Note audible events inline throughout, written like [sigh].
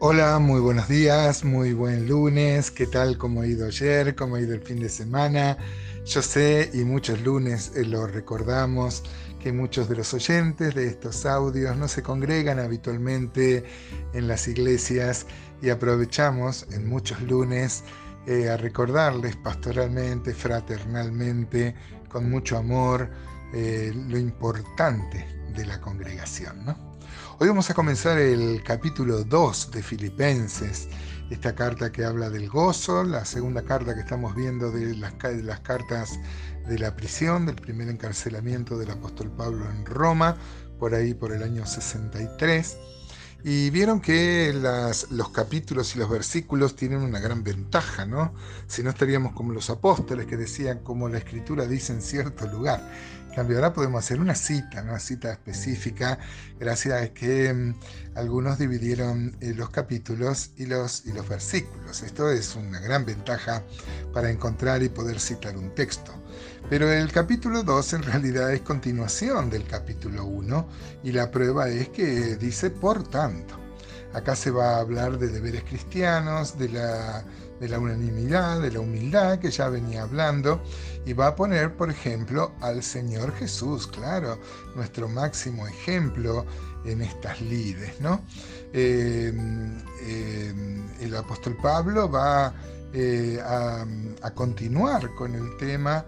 Hola, muy buenos días, muy buen lunes. ¿Qué tal? ¿Cómo ha ido ayer? ¿Cómo ha ido el fin de semana? Yo sé, y muchos lunes eh, lo recordamos, que muchos de los oyentes de estos audios no se congregan habitualmente en las iglesias y aprovechamos en muchos lunes eh, a recordarles pastoralmente, fraternalmente, con mucho amor, eh, lo importante de la congregación, ¿no? Hoy vamos a comenzar el capítulo 2 de Filipenses, esta carta que habla del gozo, la segunda carta que estamos viendo de las, de las cartas de la prisión, del primer encarcelamiento del apóstol Pablo en Roma, por ahí por el año 63. Y vieron que los capítulos y los versículos tienen una gran ventaja, ¿no? Si no estaríamos como los apóstoles que decían como la escritura dice en cierto lugar cambio, ahora podemos hacer una cita, una cita específica, gracias a que mm, algunos dividieron eh, los capítulos y los, y los versículos. Esto es una gran ventaja para encontrar y poder citar un texto. Pero el capítulo 2 en realidad es continuación del capítulo 1 y la prueba es que dice por tanto. Acá se va a hablar de deberes cristianos, de la de la unanimidad, de la humildad que ya venía hablando, y va a poner, por ejemplo, al Señor Jesús, claro, nuestro máximo ejemplo en estas lides, ¿no? Eh, eh, el apóstol Pablo va eh, a, continuar con el tema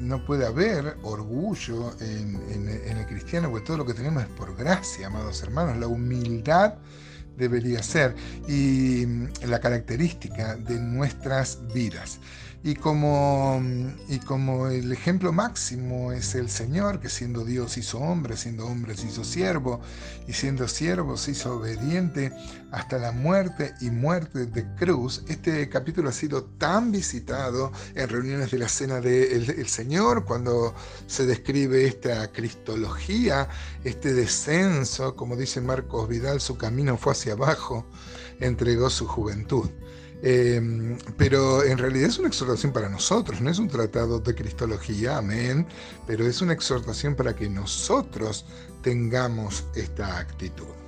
no puede haber orgullo en, en, el cristiano, porque todo lo que tenemos es por gracia, amados hermanos. La humildad debería ser y mm, la característica de nuestras vidas. Y como, y como el ejemplo máximo es el Señor, que siendo Dios hizo hombre, siendo hombre se hizo siervo, y siendo siervo se hizo obediente hasta la muerte y muerte de cruz, este capítulo ha sido tan visitado en reuniones de la Cena del Señor, cuando se describe esta cristología, este descenso, como dice Marcos Vidal, su camino fue hacia abajo, entregó su juventud. Em, pero en realidad es una exhortación para nosotros, no es un tratado de Cristología, amén, pero es una exhortación para que nosotros tengamos esta actitud.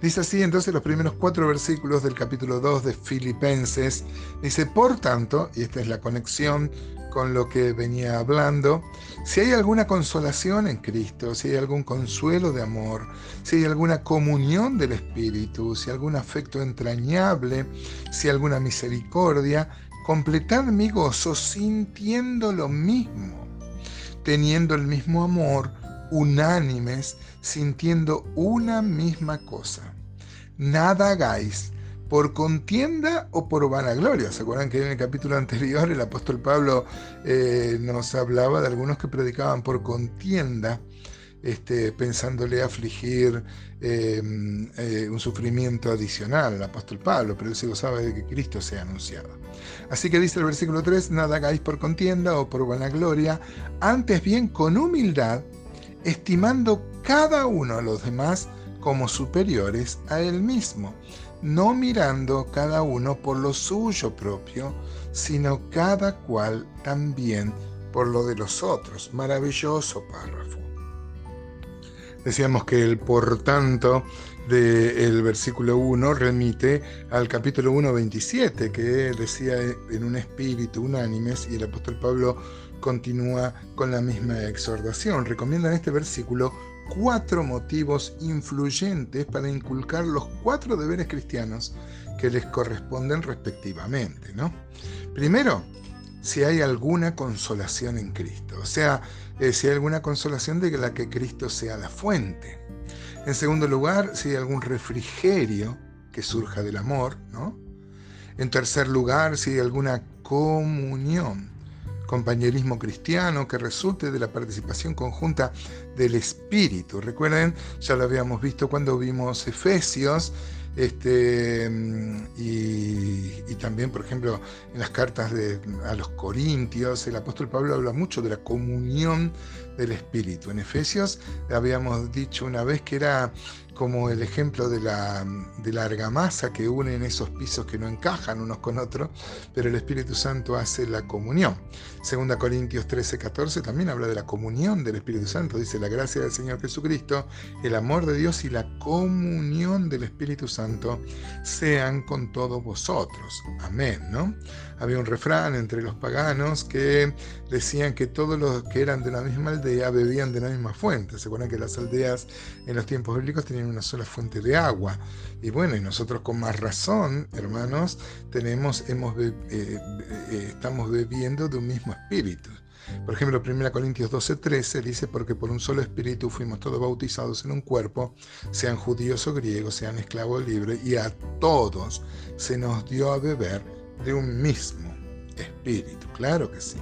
Dice así entonces los primeros cuatro versículos del capítulo 2 de Filipenses. Dice, por tanto, y esta es la conexión con lo que venía hablando, si hay alguna consolación en Cristo, si hay algún consuelo de amor, si hay alguna comunión del Espíritu, si hay algún afecto entrañable, si hay alguna misericordia, completad mi gozo sintiendo lo mismo, teniendo el mismo amor, unánimes, sintiendo una misma cosa. Nada hagáis por contienda o por vanagloria. ¿Se acuerdan que en el capítulo anterior el apóstol Pablo eh, nos hablaba de algunos que predicaban por contienda, este, pensándole afligir eh, eh, un sufrimiento adicional al apóstol Pablo, pero él se gozaba de que Cristo sea anunciado. Así que dice el versículo 3, nada hagáis por contienda o por vanagloria, antes bien con humildad, estimando cada uno a los demás como superiores a él mismo no mirando cada uno por lo suyo propio, sino cada cual también por lo de los otros. Maravilloso párrafo. Decíamos que el por tanto del versículo 1 remite al capítulo 1, 27, que decía en un espíritu unánimes, y el apóstol Pablo continúa con la misma exhortación. Recomiendan este versículo cuatro motivos influyentes para inculcar los cuatro deberes cristianos que les corresponden respectivamente. ¿no? Primero, si hay alguna consolación en Cristo, o sea, eh, si hay alguna consolación de la que Cristo sea la fuente. En segundo lugar, si hay algún refrigerio que surja del amor, ¿no? En tercer lugar, si hay alguna comunión compañerismo cristiano que resulte de la participación conjunta del Espíritu. Recuerden, ya lo habíamos visto cuando vimos Efesios, este, y, también, por ejemplo, en las cartas de, a los Corintios, el apóstol Pablo habla mucho de la comunión del Espíritu. En Efesios habíamos dicho una vez que era como el ejemplo de la, de la argamasa que unen esos pisos que no encajan unos con otros, pero el Espíritu Santo hace la comunión. Segunda Corintios 13, 14 también habla de la comunión del Espíritu Santo, dice la gracia del Señor Jesucristo, el amor de Dios y la comunión del Espíritu Santo sean con todos vosotros. Amén, ¿no? Había un refrán entre los paganos que decían que todos los que eran de la misma aldea bebían de la misma fuente. Se acuerdan que las aldeas en los tiempos bíblicos tenían una sola fuente de agua. Y bueno, y nosotros con más razón, hermanos, tenemos, hemos, eh, eh, estamos bebiendo de un mismo espíritu. Por ejemplo, 1 Corintios 12:13 dice, porque por un solo espíritu fuimos todos bautizados en un cuerpo, sean judíos o griegos, sean esclavos libres, y a todos se nos dio a beber de un mismo espíritu. Claro que sí.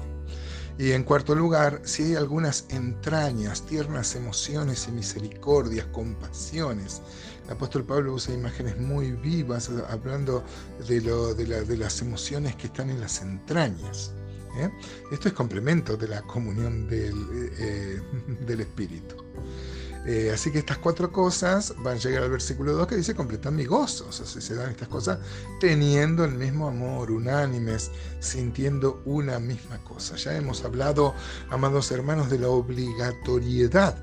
Y en cuarto lugar, si hay algunas entrañas, tiernas emociones y misericordias, compasiones. El apóstol Pablo usa imágenes muy vivas hablando de, las emociones que están en las entrañas. ¿eh? Esto es complemento de la comunión del, eh, eh, [laughs] del Espíritu. Eh, así que estas cuatro cosas van a llegar al versículo 2 que dice completan mi gozo. O sea, se dan estas cosas teniendo el mismo amor, unánimes, sintiendo una misma cosa. Ya hemos hablado, amados hermanos, de la obligatoriedad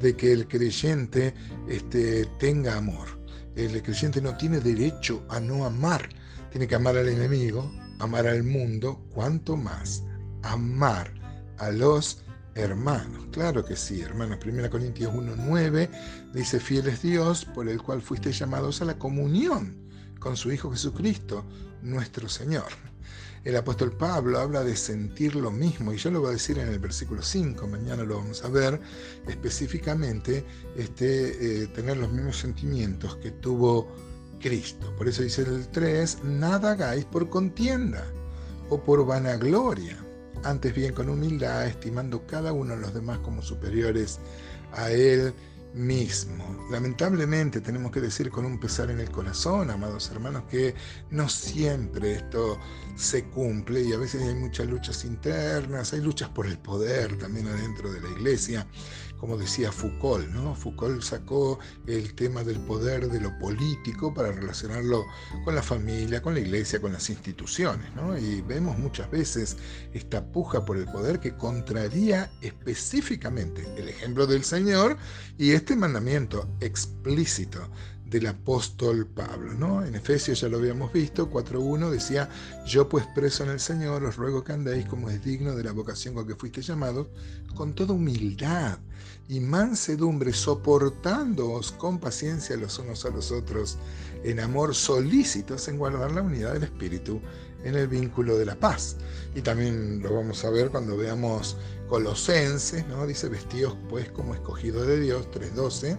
de que el creyente este, tenga amor. El creyente no tiene derecho a no amar. Tiene que amar al enemigo, amar al mundo, cuanto más amar a los hermanos. Claro que sí, hermanos. 1 Corintios 1.9 dice, fiel es Dios por el cual fuiste llamados a la comunión con su Hijo Jesucristo, nuestro Señor. El apóstol Pablo habla de sentir lo mismo, y yo lo voy a decir en el versículo 5, mañana lo vamos a ver específicamente, este, eh, tener los mismos sentimientos que tuvo Cristo. Por eso dice el 3, nada hagáis por contienda o por vanagloria antes bien con humildad, estimando cada uno de los demás como superiores a él mismo. Lamentablemente tenemos que decir con un pesar en el corazón, amados hermanos, que no siempre esto se cumple y a veces hay muchas luchas internas, hay luchas por el poder también adentro de la iglesia como decía Foucault, ¿no? Foucault sacó el tema del poder de lo político para relacionarlo con la familia, con la iglesia, con las instituciones, ¿no? Y vemos muchas veces esta puja por el poder que contraría específicamente el ejemplo del Señor y mandamiento explícito del apóstol Pablo. ¿no? En Efesios ya lo habíamos visto, 4.1 decía, yo pues preso en el Señor os ruego que andéis como es digno de la vocación con que fuiste llamados, con toda humildad y mansedumbre, soportándoos con paciencia los unos a los otros, en amor solícitos en guardar la unidad del Espíritu en el vínculo de la paz. Y también lo vamos a ver cuando veamos Colosenses, ¿no? dice, vestidos pues como escogido de Dios, 3.12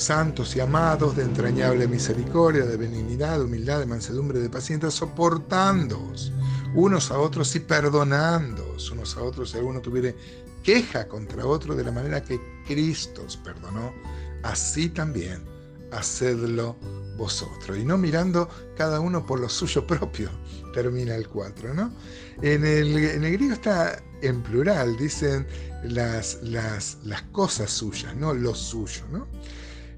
santos y amados, de entrañable misericordia, de benignidad, de humildad, de mansedumbre, de paciencia, soportándoos unos a otros y perdonándoos unos a otros si alguno tuviera queja contra otro de la manera que Cristo os perdonó, así también hacedlo vosotros. Y no mirando cada uno por lo suyo propio, [laughs] termina el 4, ¿no? En el, en el griego está en plural, dicen las, las, las cosas suyas, no lo suyo, ¿no?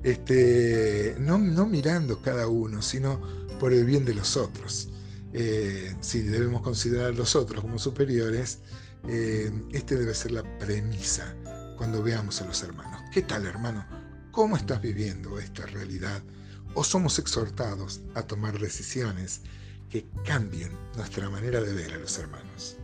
Este, no, mirando cada uno, sino por el bien de los otros. Eh, si debemos considerar a los otros como superiores, eh, este debe ser la premisa cuando veamos a los hermanos. ¿Qué tal, hermano? ¿Cómo estás viviendo esta realidad? ¿O somos exhortados a tomar decisiones que cambien nuestra manera de ver a los hermanos?